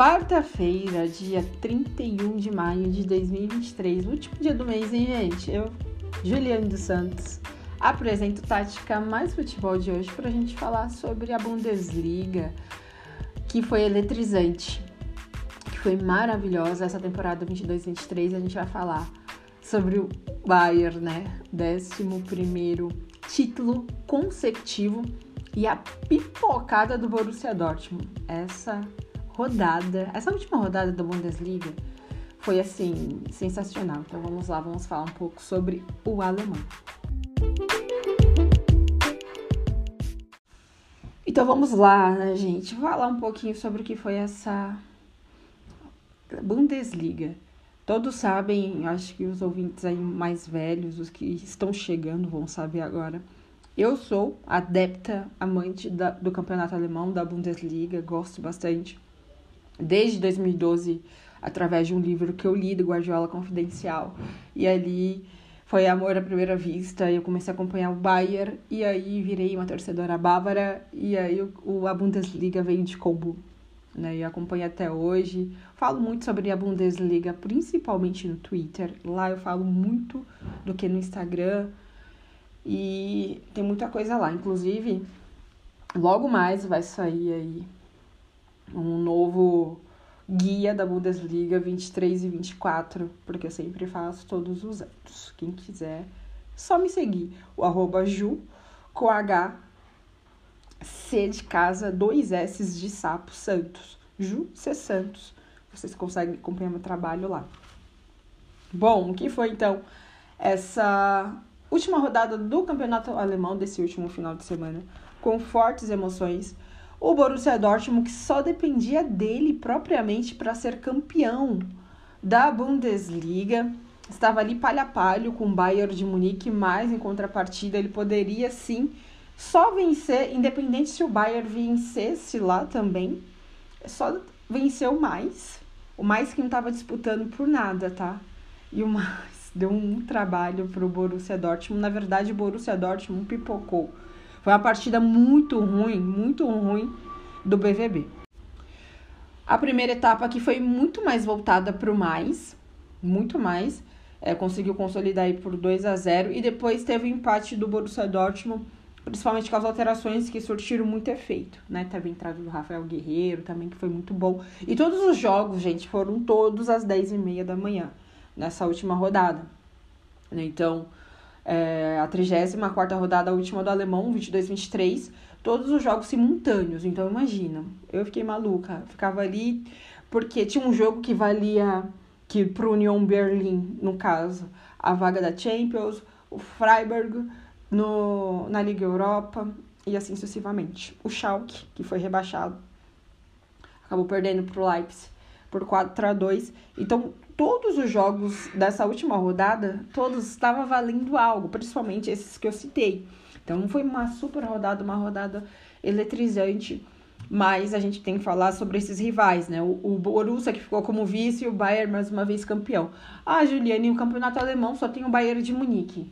Quarta-feira, dia 31 de maio de 2023, último dia do mês, hein, gente? Eu, Juliane dos Santos, apresento Tática Mais Futebol de hoje para a gente falar sobre a Bundesliga, que foi eletrizante, que foi maravilhosa essa temporada 22-23. A gente vai falar sobre o Bayern, né? 11 título consecutivo e a pipocada do Borussia Dortmund. Essa rodada, essa última rodada da Bundesliga foi assim sensacional. Então vamos lá, vamos falar um pouco sobre o alemão. Então vamos lá, né, gente? Falar um pouquinho sobre o que foi essa Bundesliga. Todos sabem, acho que os ouvintes aí mais velhos, os que estão chegando, vão saber agora. Eu sou adepta, amante da, do campeonato alemão, da Bundesliga, gosto bastante desde 2012 através de um livro que eu li do Guardiola Confidencial. E ali foi amor à primeira vista. Eu comecei a acompanhar o Bayern e aí virei uma torcedora bávara e aí o, a Bundesliga veio de combo. Né, e acompanho até hoje. Falo muito sobre a Bundesliga, principalmente no Twitter. Lá eu falo muito do que no Instagram. E tem muita coisa lá. Inclusive, logo mais vai sair aí um novo guia da Bundesliga 23 e 24, porque eu sempre faço todos os anos. Quem quiser, só me seguir. O arroba Ju, com H, C de casa, dois S de sapo, Santos. Ju C Santos. Vocês conseguem acompanhar meu trabalho lá. Bom, o que foi então essa última rodada do campeonato alemão desse último final de semana? Com fortes emoções o Borussia Dortmund que só dependia dele propriamente para ser campeão da Bundesliga. Estava ali palha a palho com o Bayern de Munique, mas em contrapartida ele poderia sim só vencer, independente se o Bayern vencesse lá também, só venceu mais. O mais que não estava disputando por nada, tá? E o mais deu um trabalho para o Borussia Dortmund. Na verdade, o Borussia Dortmund pipocou foi uma partida muito ruim, muito ruim do BVB. A primeira etapa aqui foi muito mais voltada para o mais, muito mais. É, conseguiu consolidar aí por 2 a 0 e depois teve o empate do Borussia Dortmund, principalmente com as alterações que surtiram muito efeito, né? Teve a entrada do Rafael Guerreiro também, que foi muito bom. E todos os jogos, gente, foram todos às 10 e meia da manhã, nessa última rodada. Então, é, a 34 rodada, a última do alemão, 22-23, todos os jogos simultâneos. Então, imagina, eu fiquei maluca. Ficava ali, porque tinha um jogo que valia, que pro Union Berlin, no caso, a vaga da Champions, o Freiburg no, na Liga Europa e assim sucessivamente. O Schalke, que foi rebaixado, acabou perdendo pro Leipzig por 4 a 2. Então, todos os jogos dessa última rodada, todos estavam valendo algo, principalmente esses que eu citei. Então foi uma super rodada, uma rodada eletrizante, mas a gente tem que falar sobre esses rivais, né? O, o Borussia que ficou como vice e o Bayern mais uma vez campeão. Ah, Juliane, o campeonato alemão só tem o Bayern de Munique.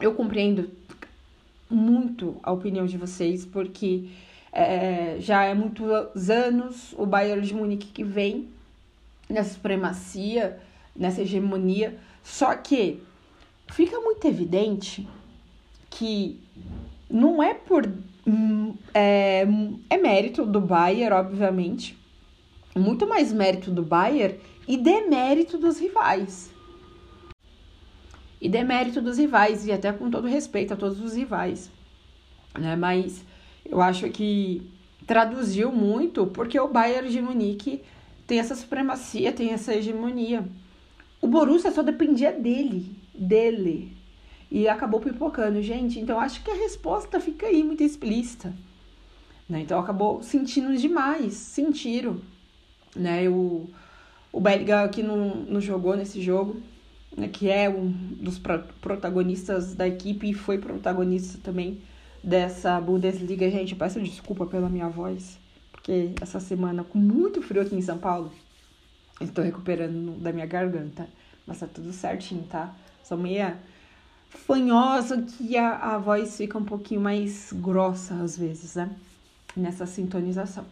Eu compreendo muito a opinião de vocês, porque é, já é muitos anos o Bayern de Munique que vem nessa supremacia, nessa hegemonia. Só que fica muito evidente que não é por. Hum, é, é mérito do Bayern, obviamente. Muito mais mérito do Bayern e demérito dos rivais. E demérito dos rivais, e até com todo respeito a todos os rivais. Né? Mas eu acho que traduziu muito porque o Bayern de Munique tem essa supremacia, tem essa hegemonia. O Borussia só dependia dele, dele. E acabou pipocando, gente. Então acho que a resposta fica aí muito explícita. Né? Então acabou sentindo demais, sentiram. Né? O, o belga que não, não jogou nesse jogo, né? que é um dos protagonistas da equipe e foi protagonista também dessa Bundesliga. Gente, peço desculpa pela minha voz porque essa semana, com muito frio aqui em São Paulo, estou recuperando da minha garganta. Mas tá tudo certinho, tá? Sou meia fanhosa que a, a voz fica um pouquinho mais grossa às vezes, né? Nessa sintonização.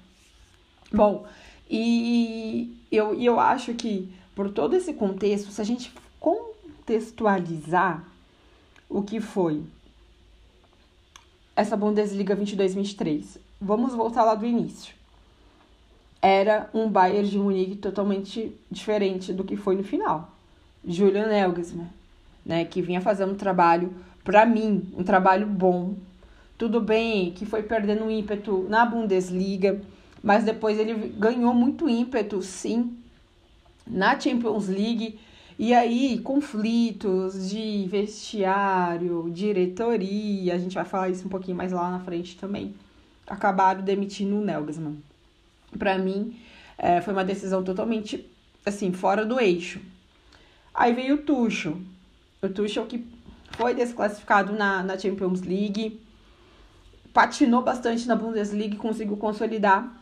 Bom, E eu, eu acho que, por todo esse contexto, se a gente contextualizar o que foi essa Bundesliga 22-23, vamos voltar lá do início. Era um Bayern de Munique totalmente diferente do que foi no final. Julian Nagelsmann, né, que vinha fazendo um trabalho, para mim, um trabalho bom. Tudo bem que foi perdendo ímpeto na Bundesliga, mas depois ele ganhou muito ímpeto, sim, na Champions League. E aí, conflitos de vestiário, diretoria, a gente vai falar isso um pouquinho mais lá na frente também, acabaram demitindo o Nagelsmann. Para mim, é, foi uma decisão totalmente, assim, fora do eixo. Aí veio o Tuchel. O Tuchel que foi desclassificado na, na Champions League, patinou bastante na Bundesliga e conseguiu consolidar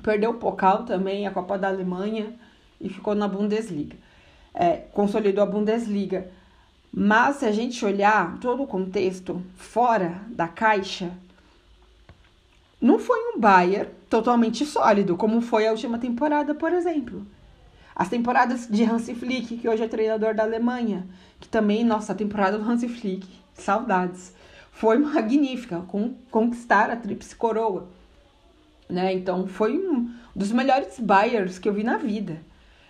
Perdeu o Pokal também, a Copa da Alemanha, e ficou na Bundesliga. É, consolidou a Bundesliga. Mas se a gente olhar todo o contexto fora da caixa, não foi um Bayern totalmente sólido, como foi a última temporada, por exemplo. As temporadas de Hansi Flick, que hoje é treinador da Alemanha, que também, nossa, a temporada do Hansi Flick, saudades, foi magnífica, com, conquistar a tríplice coroa né? Então foi um dos melhores buyers que eu vi na vida,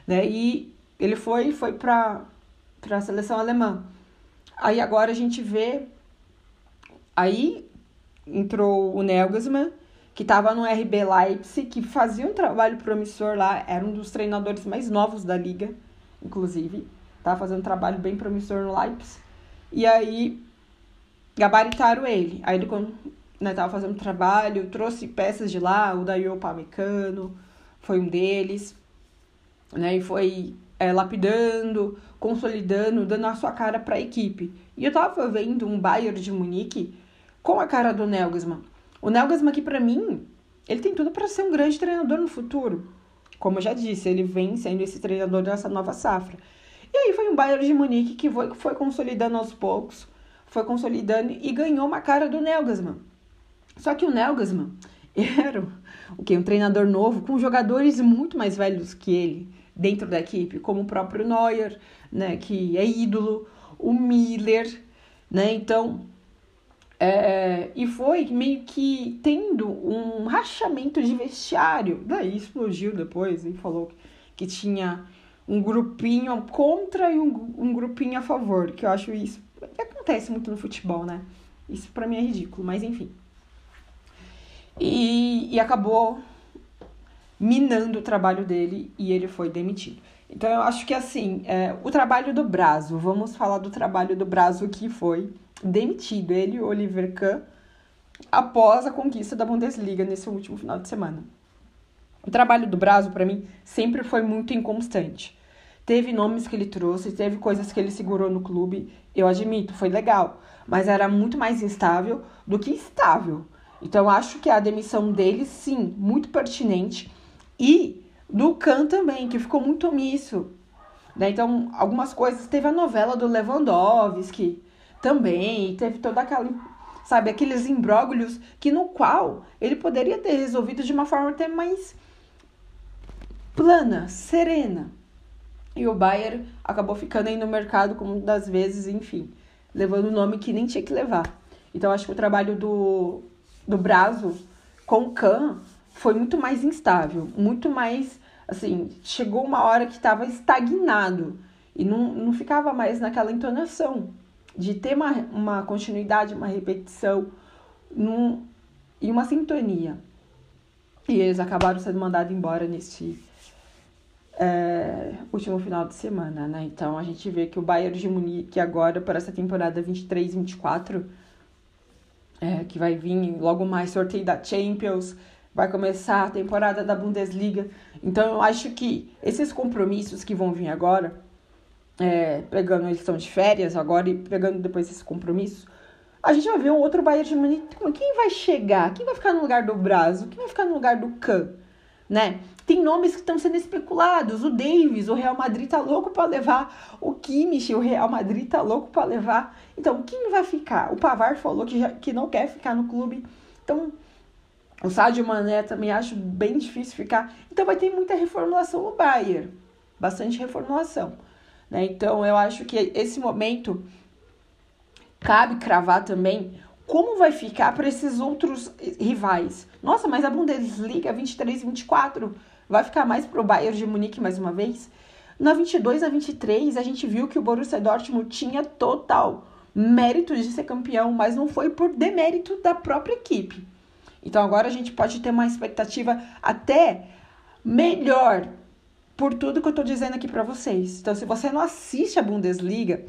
né? E ele foi foi para a seleção alemã. Aí agora a gente vê aí entrou o Nagelsmann, que estava no RB Leipzig, que fazia um trabalho promissor lá, era um dos treinadores mais novos da liga, inclusive, estava fazendo um trabalho bem promissor no Leipzig. E aí gabaritaram ele. Aí ele né, fazendo trabalho, trouxe peças de lá, o Dayo Pamecano foi um deles, né, e foi é, lapidando, consolidando, dando a sua cara para a equipe. E eu tava vendo um Bayern de Munique com a cara do Nagelsmann. O Nagelsmann que para mim, ele tem tudo para ser um grande treinador no futuro. Como eu já disse, ele vem sendo esse treinador dessa nova safra. E aí foi um Bayern de Munique que foi, foi consolidando aos poucos, foi consolidando e ganhou uma cara do Nagelsmann. Só que o Nagelsmann era o que um treinador novo com jogadores muito mais velhos que ele dentro da equipe, como o próprio Neuer, né, que é ídolo, o Miller, né? Então, é, e foi meio que tendo um rachamento de vestiário. Daí explodiu depois e falou que tinha um grupinho contra e um, um grupinho a favor, que eu acho isso. Acontece muito no futebol, né? Isso para mim é ridículo, mas enfim e, e acabou minando o trabalho dele e ele foi demitido. Então eu acho que assim, é, o trabalho do Brazo, vamos falar do trabalho do Brazo que foi demitido, ele Oliver Kahn, após a conquista da Bundesliga nesse último final de semana. O trabalho do Brazo, para mim, sempre foi muito inconstante. Teve nomes que ele trouxe, teve coisas que ele segurou no clube, eu admito, foi legal, mas era muito mais instável do que estável. Então, acho que a demissão dele, sim, muito pertinente. E do Khan também, que ficou muito omisso. Né? Então, algumas coisas. Teve a novela do Lewandowski também, teve toda aquela. Sabe, aqueles imbróglios que no qual ele poderia ter resolvido de uma forma até mais plana, serena. E o Bayern acabou ficando aí no mercado como das vezes, enfim, levando o nome que nem tinha que levar. Então acho que o trabalho do do Brazo com o Khan foi muito mais instável, muito mais, assim, chegou uma hora que estava estagnado e não, não ficava mais naquela entonação de ter uma, uma continuidade, uma repetição num, e uma sintonia. E eles acabaram sendo mandados embora nesse é, último final de semana, né? Então a gente vê que o Bayern de Munique agora, para essa temporada 23-24, é, que vai vir logo mais sorteio da Champions, vai começar a temporada da Bundesliga. Então eu acho que esses compromissos que vão vir agora, é, pegando eles estão de férias agora e pegando depois esses compromissos, a gente vai ver um outro Bayern de Munique. Quem vai chegar? Quem vai ficar no lugar do Brasil? Quem vai ficar no lugar do Kahn? Né? Tem nomes que estão sendo especulados. O Davis, o Real Madrid tá louco para levar. O Kimmich, o Real Madrid tá louco para levar. Então, quem vai ficar? O Pavar falou que, já, que não quer ficar no clube. Então, O Sadio Mané também acho bem difícil ficar. Então vai ter muita reformulação no Bayern. Bastante reformulação. Né? Então eu acho que esse momento cabe cravar também como vai ficar para esses outros rivais. Nossa, mas a Bundesliga 23 e 24 vai ficar mais pro Bayern de Munique mais uma vez? Na 22 a 23 a gente viu que o Borussia Dortmund tinha total mérito de ser campeão, mas não foi por demérito da própria equipe. Então agora a gente pode ter uma expectativa até melhor por tudo que eu tô dizendo aqui para vocês. Então se você não assiste a Bundesliga,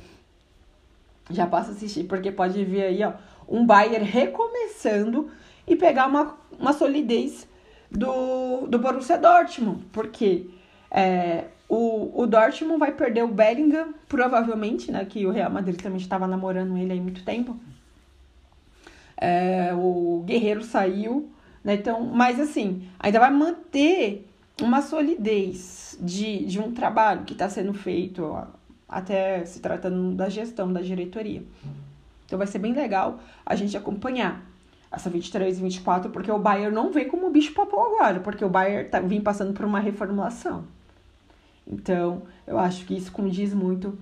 já passa a assistir, porque pode vir aí, ó, um Bayern recomeçando e pegar uma, uma solidez do, do Borussia Dortmund, porque é, o, o Dortmund vai perder o Bellingham, provavelmente, né, que o Real Madrid também estava namorando ele há muito tempo. É, o Guerreiro saiu, né, então, mas assim, ainda vai manter uma solidez de, de um trabalho que está sendo feito, até se tratando da gestão da diretoria. Então vai ser bem legal a gente acompanhar essa 23 e 24, porque o Bayern não vem como bicho papão agora, porque o Bayern tá, vem passando por uma reformulação. Então, eu acho que isso condiz muito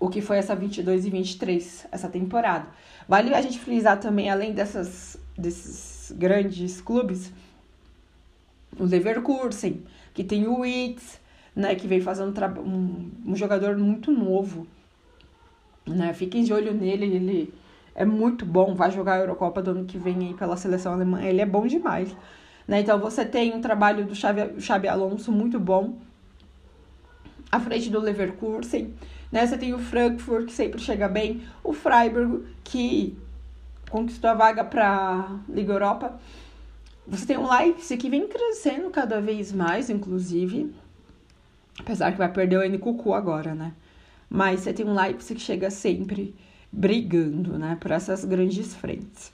o que foi essa 22 e 23, essa temporada. Vale a gente frisar também, além dessas, desses grandes clubes, o Leverkusen, que tem o Witz, né, que vem fazendo um, um jogador muito novo, né? Fiquem de olho nele, ele é muito bom, vai jogar a Eurocopa do ano que vem aí pela seleção alemã, ele é bom demais. Né? Então você tem um trabalho do Xabi, Xabi Alonso muito bom à frente do Leverkusen, né? Você tem o Frankfurt que sempre chega bem, o Freiburg que conquistou a vaga para Liga Europa. Você tem o Leipzig que vem crescendo cada vez mais, inclusive, apesar que vai perder o Nkuku agora, né? mas você tem um Leipzig que chega sempre brigando, né, por essas grandes frentes.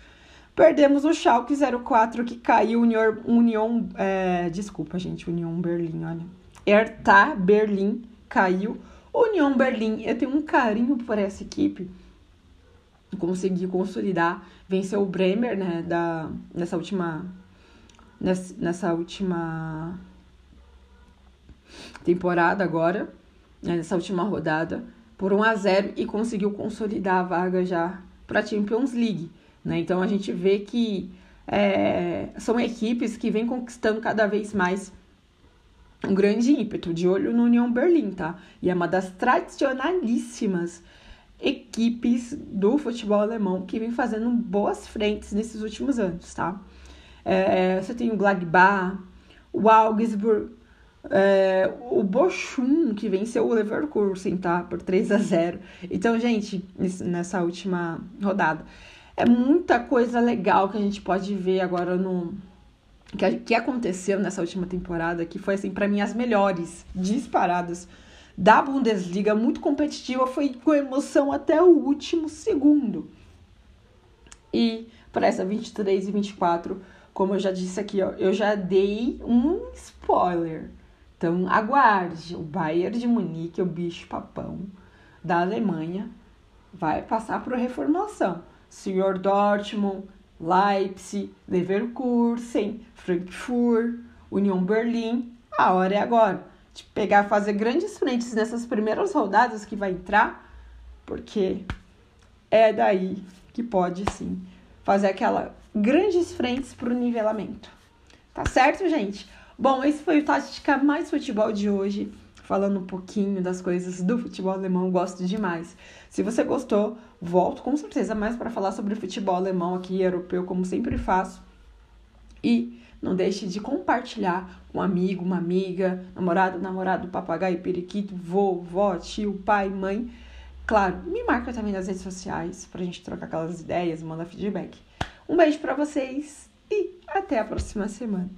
Perdemos o Schalke 04 que caiu Union, Union é, desculpa gente, Union Berlim, olha. Hertha Berlim caiu. Union Berlim, eu tenho um carinho por essa equipe. Consegui consolidar, venceu o Bremer, né, da nessa última nessa, última temporada agora né, nessa última rodada por 1 a 0 e conseguiu consolidar a vaga já para a Champions League. Né? Então a gente vê que é, são equipes que vêm conquistando cada vez mais um grande ímpeto, de olho no União Berlim, tá? E é uma das tradicionalíssimas equipes do futebol alemão que vem fazendo boas frentes nesses últimos anos, tá? É, você tem o Gladbach, o Augsburg, é, o Bochum, que venceu o Leverkusen, tá? Por 3 a 0 Então, gente, nessa última rodada. É muita coisa legal que a gente pode ver agora no. Que, que aconteceu nessa última temporada, que foi, assim, para mim, as melhores disparadas da Bundesliga, muito competitiva, foi com emoção até o último segundo. E para essa 23 e 24, como eu já disse aqui, ó, eu já dei um spoiler então, aguarde. O Bayern de Munique, o bicho papão da Alemanha, vai passar por reformulação. Senhor Dortmund, Leipzig, Leverkusen, Frankfurt, União Berlim. A hora é agora de pegar, fazer grandes frentes nessas primeiras rodadas que vai entrar, porque é daí que pode sim fazer aquela grandes frentes para o nivelamento. Tá certo, gente? Bom, esse foi o Tática Mais Futebol de hoje, falando um pouquinho das coisas do futebol alemão, gosto demais. Se você gostou, volto com certeza mais para falar sobre futebol alemão aqui, europeu, como sempre faço. E não deixe de compartilhar com um amigo, uma amiga, namorado, namorado, papagaio, periquito, vovó, tio, pai, mãe. Claro, me marca também nas redes sociais pra gente trocar aquelas ideias, mandar feedback. Um beijo para vocês e até a próxima semana.